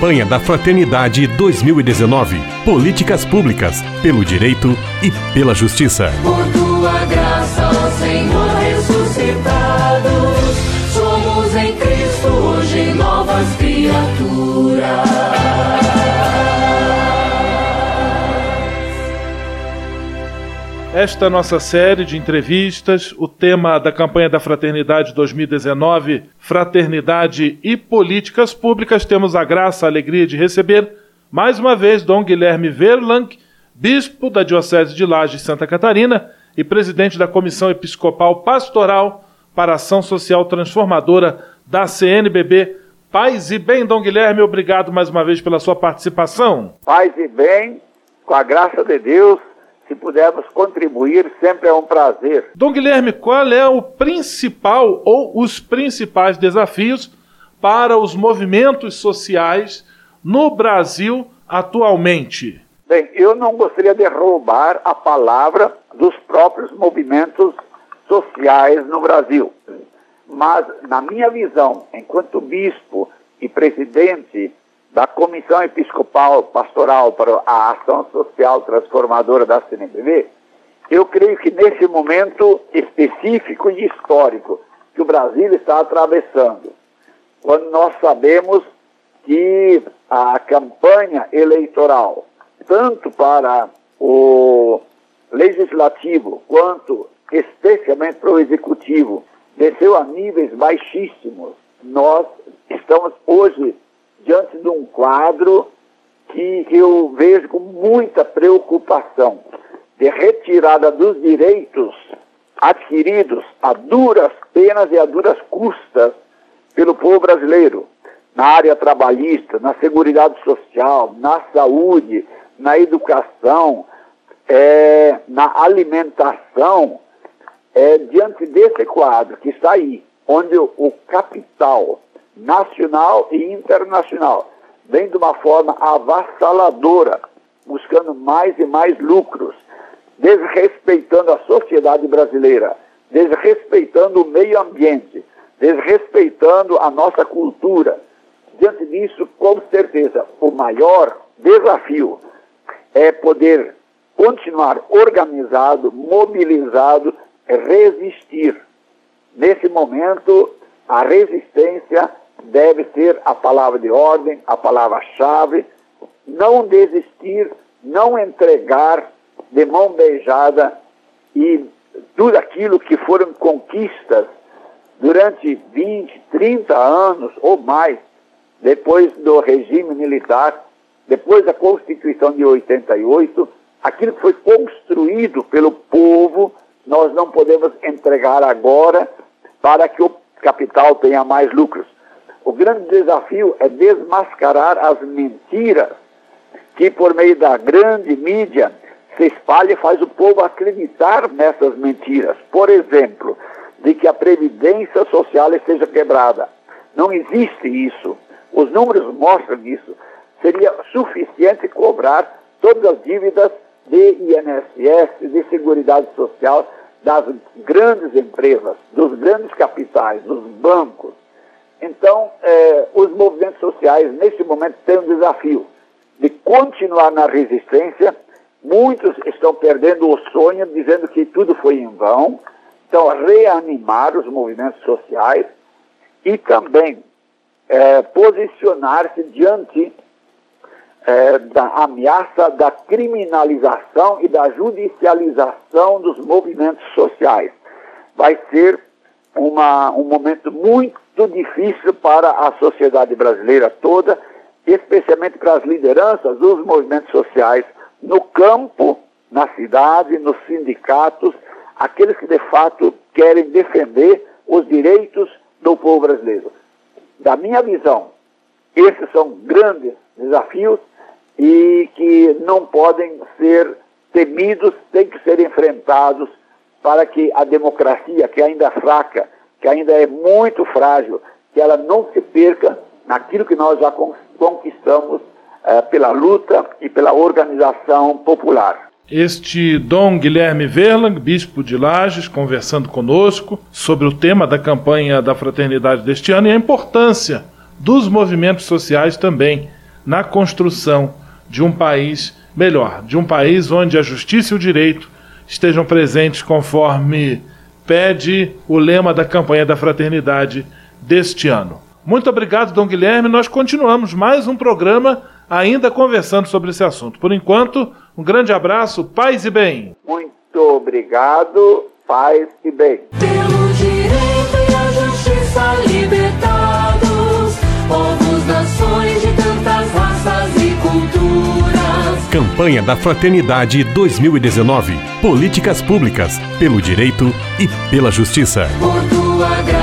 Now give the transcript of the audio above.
Campanha da Fraternidade 2019. Políticas públicas pelo direito e pela justiça. Por tua Esta nossa série de entrevistas, o tema da campanha da Fraternidade 2019, Fraternidade e Políticas Públicas, temos a graça, a alegria de receber mais uma vez Dom Guilherme Verlang, bispo da Diocese de Lages, Santa Catarina e presidente da Comissão Episcopal Pastoral para Ação Social Transformadora da CNBB. Paz e bem, Dom Guilherme, obrigado mais uma vez pela sua participação. Paz e bem, com a graça de Deus, se pudermos contribuir, sempre é um prazer. Dom Guilherme, qual é o principal ou os principais desafios para os movimentos sociais no Brasil atualmente? Bem, eu não gostaria de roubar a palavra dos próprios movimentos sociais no Brasil. Mas, na minha visão, enquanto bispo e presidente da Comissão Episcopal Pastoral para a Ação Social Transformadora da CNBB, eu creio que nesse momento específico e histórico que o Brasil está atravessando, quando nós sabemos que a campanha eleitoral, tanto para o legislativo quanto especialmente para o executivo, desceu a níveis baixíssimos, nós estamos hoje diante de um quadro que eu vejo com muita preocupação de retirada dos direitos adquiridos a duras penas e a duras custas pelo povo brasileiro, na área trabalhista, na seguridade social, na saúde, na educação, é, na alimentação, é, diante desse quadro que está aí, onde o capital nacional e internacional. Vem de uma forma avassaladora, buscando mais e mais lucros, desrespeitando a sociedade brasileira, desrespeitando o meio ambiente, desrespeitando a nossa cultura. Diante disso, com certeza, o maior desafio é poder continuar organizado, mobilizado, resistir. Nesse momento, a resistência deve ser a palavra de ordem, a palavra-chave. Não desistir, não entregar de mão beijada e tudo aquilo que foram conquistas durante 20, 30 anos ou mais, depois do regime militar, depois da Constituição de 88, aquilo que foi construído pelo povo, nós não podemos entregar agora para que o capital tenha mais lucros. O grande desafio é desmascarar as mentiras que, por meio da grande mídia, se espalha e faz o povo acreditar nessas mentiras. Por exemplo, de que a previdência social esteja quebrada. Não existe isso. Os números mostram isso. Seria suficiente cobrar todas as dívidas de INSS, de Seguridade Social, das grandes empresas, dos grandes capitais, dos bancos. Então, eh, os movimentos sociais, neste momento, têm um desafio de continuar na resistência. Muitos estão perdendo o sonho, dizendo que tudo foi em vão. Então, reanimar os movimentos sociais e também eh, posicionar-se diante é, da ameaça da criminalização e da judicialização dos movimentos sociais. Vai ser uma, um momento muito difícil para a sociedade brasileira toda, especialmente para as lideranças dos movimentos sociais no campo, na cidade, nos sindicatos, aqueles que de fato querem defender os direitos do povo brasileiro. Da minha visão, esses são grandes desafios e que não podem ser temidos, têm que ser enfrentados para que a democracia, que ainda é fraca, que ainda é muito frágil, que ela não se perca naquilo que nós já conquistamos eh, pela luta e pela organização popular. Este Dom Guilherme Verlang, bispo de Lages, conversando conosco sobre o tema da campanha da fraternidade deste ano e a importância dos movimentos sociais também na construção de um país melhor, de um país onde a justiça e o direito estejam presentes conforme pede o lema da campanha da fraternidade deste ano. Muito obrigado, Dom Guilherme. Nós continuamos mais um programa ainda conversando sobre esse assunto. Por enquanto, um grande abraço, paz e bem. Muito obrigado, paz e bem. Pelo direito e a justiça Campanha da Fraternidade 2019. Políticas públicas pelo direito e pela justiça. Por tua graça